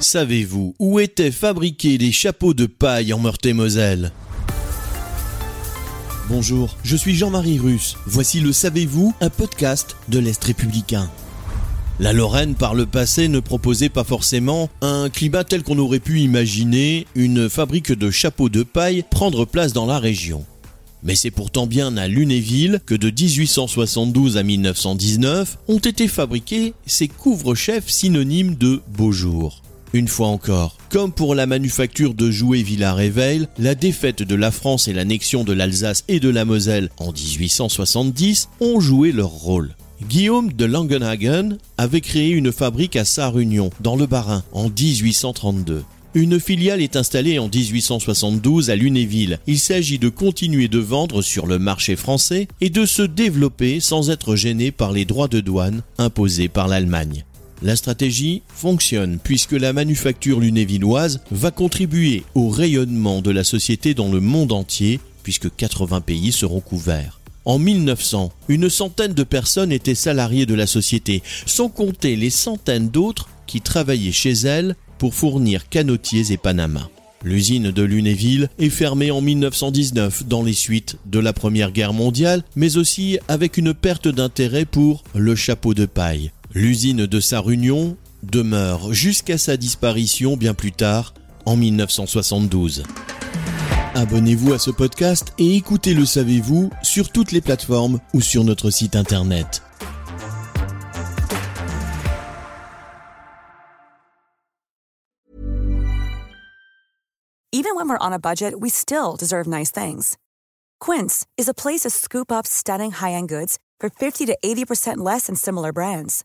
Savez-vous où étaient fabriqués les chapeaux de paille en Meurthe-et-Moselle? Bonjour, je suis Jean-Marie Russe. Voici le Savez-vous, un podcast de l'Est républicain. La Lorraine, par le passé, ne proposait pas forcément un climat tel qu'on aurait pu imaginer une fabrique de chapeaux de paille prendre place dans la région. Mais c'est pourtant bien à Lunéville que de 1872 à 1919 ont été fabriqués ces couvre-chefs synonymes de beau jour. Une fois encore, comme pour la manufacture de jouets Villars-et-Veil, la défaite de la France et l'annexion de l'Alsace et de la Moselle en 1870 ont joué leur rôle. Guillaume de Langenhagen avait créé une fabrique à Sarre-Union, dans le Bas-Rhin, en 1832. Une filiale est installée en 1872 à Lunéville. Il s'agit de continuer de vendre sur le marché français et de se développer sans être gêné par les droits de douane imposés par l'Allemagne. La stratégie fonctionne puisque la manufacture lunévilloise va contribuer au rayonnement de la société dans le monde entier puisque 80 pays seront couverts. En 1900, une centaine de personnes étaient salariées de la société, sans compter les centaines d'autres qui travaillaient chez elle pour fournir canotiers et Panama. L'usine de Lunéville est fermée en 1919 dans les suites de la Première Guerre mondiale, mais aussi avec une perte d'intérêt pour le chapeau de paille. L'usine de Sarre-Union demeure jusqu'à sa disparition bien plus tard, en 1972. Abonnez-vous à ce podcast et écoutez Le Savez-vous sur toutes les plateformes ou sur notre site internet. Even when we're on a budget, we still deserve nice things. Quince is a place to scoop up stunning high-end goods for 50 to 80% less than similar brands.